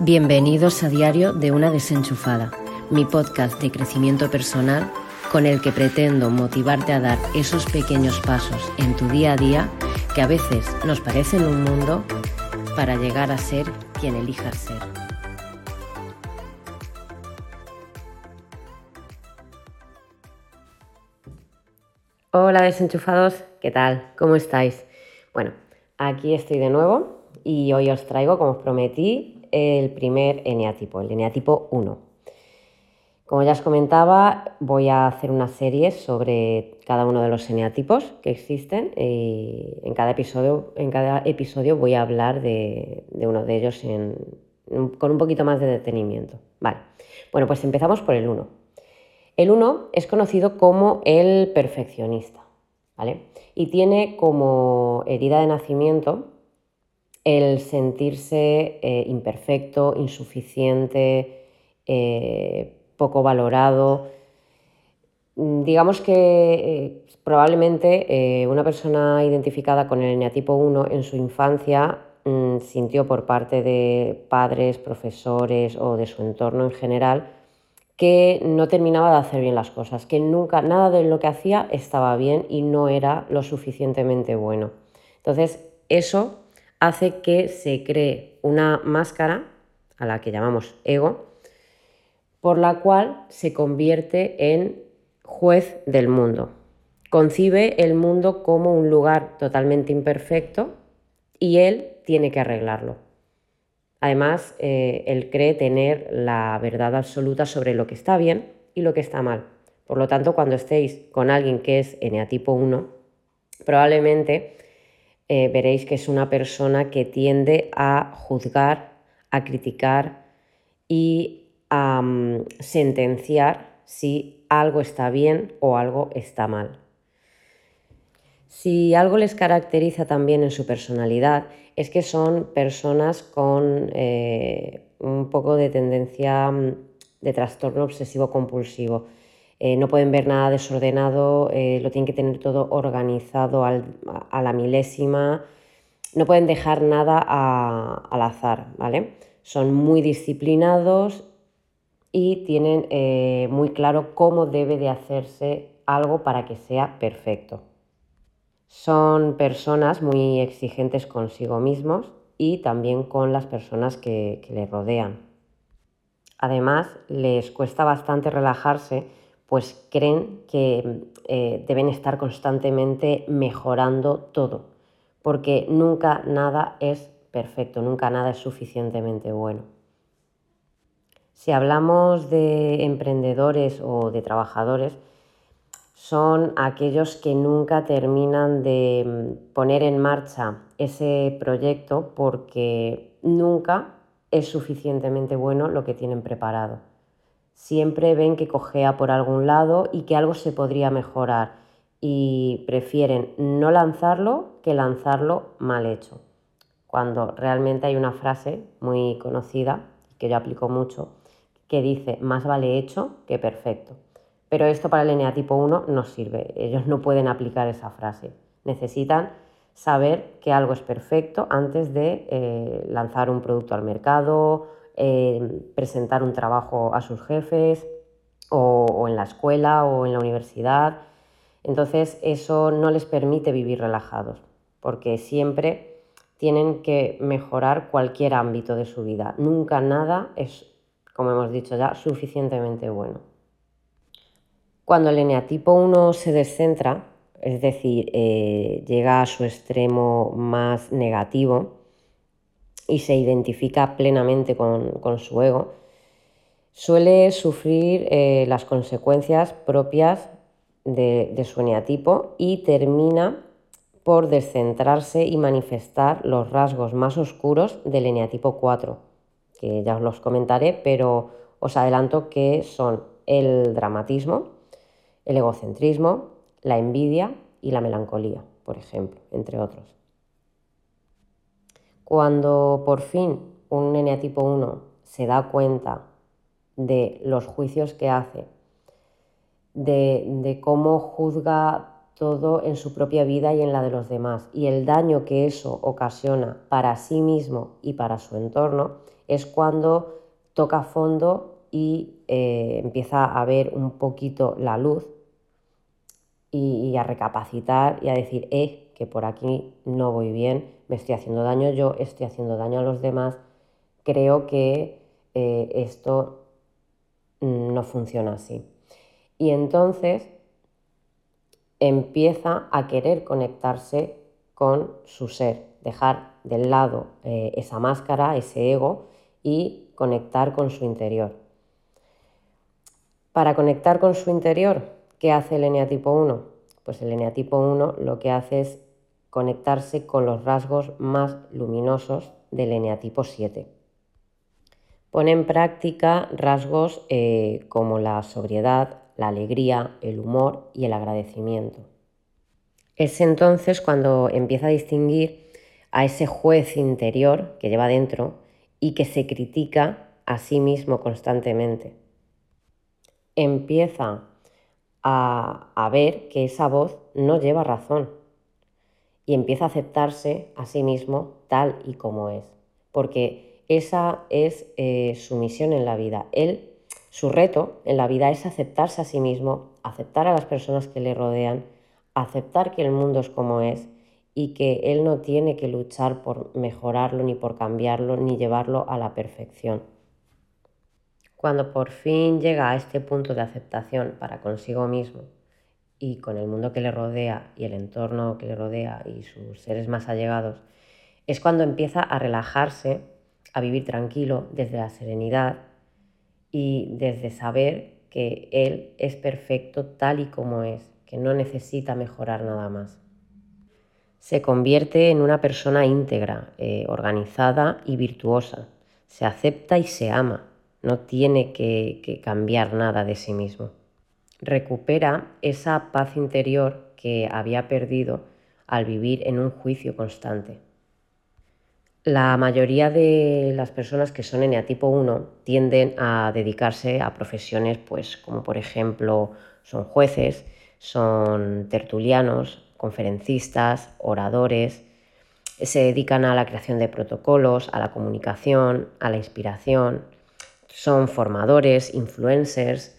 Bienvenidos a Diario de una desenchufada, mi podcast de crecimiento personal con el que pretendo motivarte a dar esos pequeños pasos en tu día a día que a veces nos parecen un mundo para llegar a ser quien elijas ser. Hola desenchufados, ¿qué tal? ¿Cómo estáis? Bueno, aquí estoy de nuevo y hoy os traigo, como os prometí, el primer eneatipo, el eneatipo 1. Como ya os comentaba, voy a hacer una serie sobre cada uno de los eneatipos que existen y en cada episodio, en cada episodio voy a hablar de, uno de ellos con un poquito más de detenimiento. Vale, bueno, pues empezamos por el 1. El 1 es conocido como el perfeccionista, ¿vale? Y tiene como herida de nacimiento el sentirse eh, imperfecto, insuficiente, eh, poco valorado. Mm, digamos que eh, probablemente una persona identificada con el eneatipo 1 en su infancia mm, sintió por parte de padres, profesores o de su entorno en general que no terminaba de hacer bien las cosas, que nunca nada de lo que hacía estaba bien y no era lo suficientemente bueno. Entonces, eso hace que se cree una máscara, a la que llamamos ego, por la cual se convierte en juez del mundo. Concibe el mundo como un lugar totalmente imperfecto y él tiene que arreglarlo. Además, eh, él cree tener la verdad absoluta sobre lo que está bien y lo que está mal. Por lo tanto, cuando estéis con alguien que es eneatipo 1, probablemente eh, veréis que es una persona que tiende a juzgar, a criticar y a mm, sentenciar si algo está bien o algo está mal. Si algo les caracteriza también en su personalidad es que son personas con eh, un poco de tendencia mm, de trastorno obsesivo compulsivo. Eh, no pueden ver nada desordenado, eh, lo tienen que tener todo organizado a la milésima, no pueden dejar nada al azar, ¿vale? Son muy disciplinados y tienen eh, muy claro cómo debe de hacerse algo para que sea perfecto. Son personas muy exigentes consigo mismos y también con las personas que, que les rodean. Además, les cuesta bastante relajarse pues creen que eh, deben estar constantemente mejorando todo, porque nunca nada es perfecto, nunca nada es suficientemente bueno. Si hablamos de emprendedores o de trabajadores, son aquellos que nunca terminan de mm, poner en marcha ese proyecto porque nunca es suficientemente bueno lo que tienen preparado siempre ven que cojea por algún lado y que algo se podría mejorar y prefieren no lanzarlo que lanzarlo mal hecho. Cuando realmente hay una frase muy conocida, que yo aplico mucho, que dice más vale hecho que perfecto. Pero esto para el eneatipo 1 no sirve, ellos no pueden aplicar esa frase. Necesitan saber que algo es perfecto antes de eh, lanzar un producto al mercado presentar un trabajo a sus jefes o, en la escuela o en la universidad. Entonces eso no les permite vivir relajados porque siempre tienen que mejorar cualquier ámbito de su vida. Nunca nada es, como hemos dicho ya, suficientemente bueno. Cuando el eneatipo 1 se descentra, es decir, eh, llega a su extremo más negativo, y se identifica plenamente con, su ego, suele sufrir eh, las consecuencias propias de, su eneatipo y termina por descentrarse y manifestar los rasgos más oscuros del eneatipo 4, que ya os los comentaré, pero os adelanto que son el dramatismo, el egocentrismo, la envidia y la melancolía, por ejemplo, entre otros. Cuando por fin un eneatipo 1 se da cuenta de los juicios que hace, de, cómo juzga todo en su propia vida y en la de los demás. Y el daño que eso ocasiona para sí mismo y para su entorno es cuando toca fondo y eh, empieza a ver un poquito la luz y, a recapacitar y a decir, eh, que por aquí no voy bien, me estoy haciendo daño yo, estoy haciendo daño a los demás, creo que eh, esto no funciona así. Y entonces empieza a querer conectarse con su ser, dejar de lado eh, esa máscara, ese ego y conectar con su interior. Para conectar con su interior, ¿qué hace el eneatipo 1? Pues el eneatipo 1 lo que hace es conectarse con los rasgos más luminosos del eneatipo 7. Pone en práctica rasgos eh, como la sobriedad, la alegría, el humor y el agradecimiento. Es entonces cuando empieza a distinguir a ese juez interior que lleva dentro y que se critica a sí mismo constantemente. Empieza a, a ver que esa voz no lleva razón y empieza a aceptarse a sí mismo tal y como es, porque esa es eh, su misión en la vida. Él su reto en la vida es aceptarse a sí mismo, aceptar a las personas que le rodean, aceptar que el mundo es como es y que él no tiene que luchar por mejorarlo, ni por cambiarlo, ni llevarlo a la perfección. Cuando por fin llega a este punto de aceptación para consigo mismo y con el mundo que le rodea y el entorno que le rodea y sus seres más allegados, es cuando empieza a relajarse, a vivir tranquilo desde la serenidad y desde saber que Él es perfecto tal y como es, que no necesita mejorar nada más. Se convierte en una persona íntegra, eh, organizada y virtuosa. Se acepta y se ama. No tiene que cambiar nada de sí mismo. Recupera esa paz interior que había perdido al vivir en un juicio constante. La mayoría de las personas que son eneatipo 1 tienden a dedicarse a profesiones, pues como por ejemplo son jueces, son tertulianos, conferencistas, oradores, se dedican a la creación de protocolos, a la comunicación, a la inspiración, son formadores, influencers,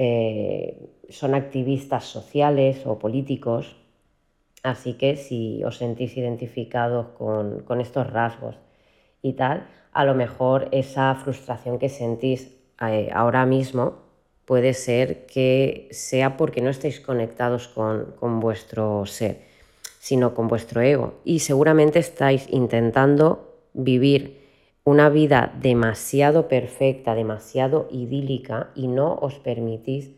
eh, son activistas sociales o políticos, Así que si os sentís identificados con, estos rasgos y tal, a lo mejor esa frustración que sentís eh, ahora mismo puede ser que sea porque no estáis conectados con, con, vuestro ser, sino con vuestro ego. Y seguramente estáis intentando vivir una vida demasiado perfecta, demasiado idílica y no os permitís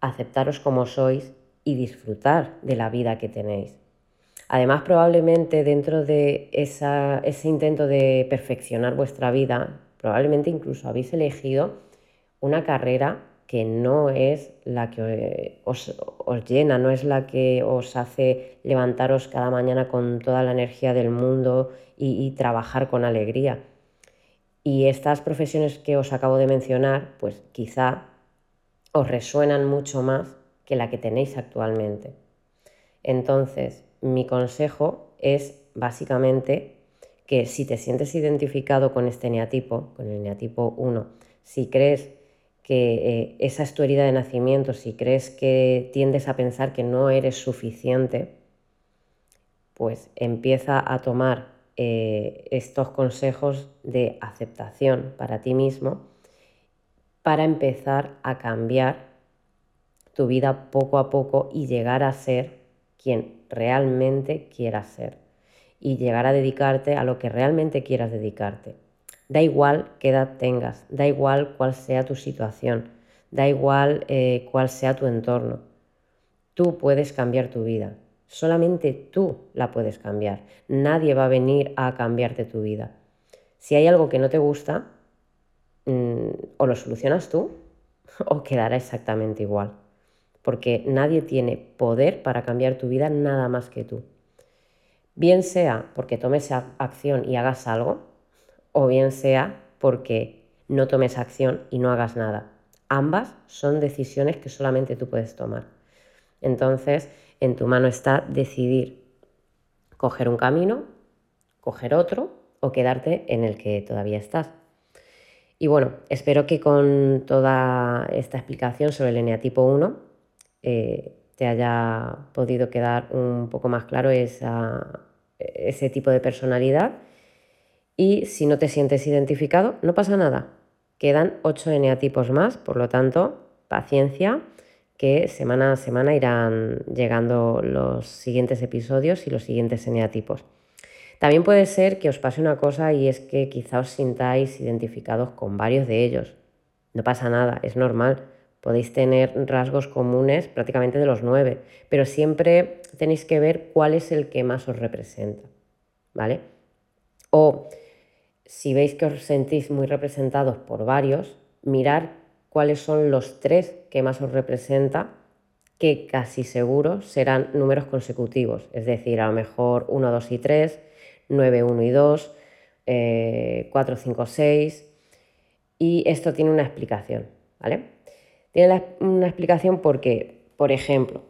aceptaros como sois y disfrutar de la vida que tenéis. Además, probablemente dentro de ese intento de perfeccionar vuestra vida, probablemente incluso habéis elegido una carrera que no es la que os, llena, no es la que os hace levantaros cada mañana con toda la energía del mundo y, trabajar con alegría. Y estas profesiones que os acabo de mencionar, pues quizá os resuenan mucho más que la que tenéis actualmente. Entonces, mi consejo es básicamente que si te sientes identificado con este neatipo, con el neatipo 1, si crees que eh, esa es tu herida de nacimiento, si crees que tiendes a pensar que no eres suficiente, pues empieza a tomar eh, estos consejos de aceptación para ti mismo para empezar a cambiar tu vida poco a poco y llegar a ser quien realmente quieras ser y llegar a dedicarte a lo que realmente quieras dedicarte. Da igual qué edad tengas, da igual cuál sea tu situación, da igual eh, cuál sea tu entorno. Tú puedes cambiar tu vida, solamente tú la puedes cambiar. Nadie va a venir a cambiarte tu vida. Si hay algo que no te gusta, mm, o lo solucionas tú o quedará exactamente igual porque nadie tiene poder para cambiar tu vida nada más que tú. Bien sea porque tomes acción y hagas algo, o bien sea porque no tomes acción y no hagas nada. Ambas son decisiones que solamente tú puedes tomar. Entonces, en tu mano está decidir coger un camino, coger otro o quedarte en el que todavía estás. Y bueno, espero que con toda esta explicación sobre el eneatipo 1 eh, te haya podido quedar un poco más claro ese tipo de personalidad. Y si no te sientes identificado, no pasa nada. Quedan 8 eneatipos más, por lo tanto, paciencia, que semana a semana irán llegando los siguientes episodios y los siguientes eneatipos. También puede ser que os pase una cosa y es que quizá os sintáis identificados con varios de ellos. No pasa nada, es normal. Podéis tener rasgos comunes prácticamente de los nueve, pero siempre tenéis que ver cuál es el que más os representa. ¿Vale? O si veis que os sentís muy representados por varios, mirar cuáles son los tres que más os representa, que casi seguro serán números consecutivos, es decir, a lo mejor 1, 2 y 3, 9, 1 y 2, 4, 5, 6. Y esto tiene una explicación, ¿vale? Tiene una explicación porque, por ejemplo,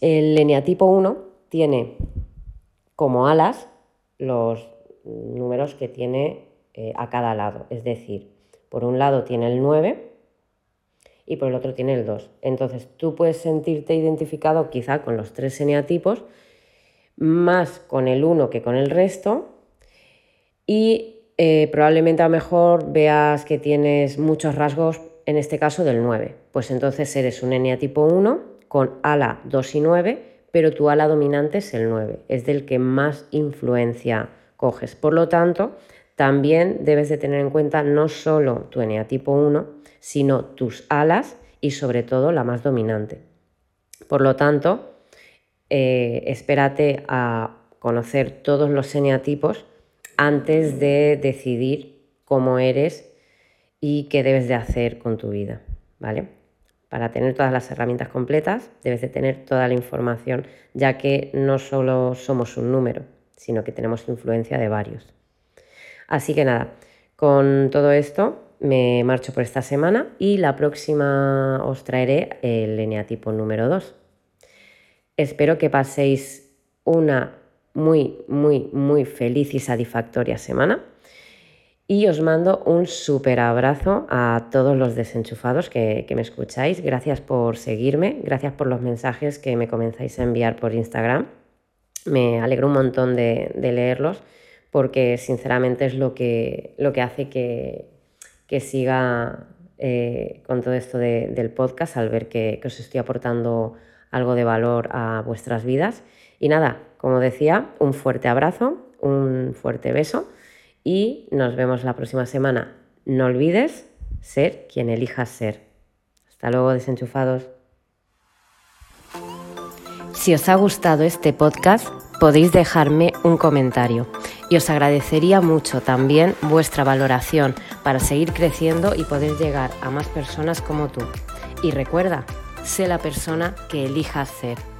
el eneatipo 1 tiene como alas los números que tiene eh, a cada lado. Es decir, por un lado tiene el 9 y por el otro tiene el 2. Entonces tú puedes sentirte identificado quizá con los tres eneatipos, más con el 1 que con el resto y eh, probablemente a lo mejor veas que tienes muchos rasgos, en este caso del 9. Pues entonces eres un eneatipo 1 con ala 2 y 9, pero tu ala dominante es el 9, es del que más influencia coges. Por lo tanto, también debes de tener en cuenta no solo tu eneatipo 1, sino tus alas y sobre todo la más dominante. Por lo tanto, eh, espérate a conocer todos los eneatipos antes de decidir cómo eres y qué debes de hacer con tu vida, ¿vale? Para tener todas las herramientas completas debes de tener toda la información, ya que no solo somos un número, sino que tenemos influencia de varios. Así que nada, con todo esto me marcho por esta semana y la próxima os traeré el eneatipo número 2. Espero que paséis una muy, muy, muy feliz y satisfactoria semana. Y os mando un súper abrazo a todos los desenchufados que, me escucháis. Gracias por seguirme, gracias por los mensajes que me comenzáis a enviar por Instagram. Me alegro un montón de, leerlos porque sinceramente es lo que, lo que hace que, siga eh, con todo esto del podcast al ver que os estoy aportando algo de valor a vuestras vidas. Y nada, como decía, un fuerte abrazo, un fuerte beso y nos vemos la próxima semana. No olvides ser quien elijas ser. Hasta luego, desenchufados. Si os ha gustado este podcast, podéis dejarme un comentario y os agradecería mucho también vuestra valoración para seguir creciendo y poder llegar a más personas como tú. Y recuerda, sé la persona que elijas ser.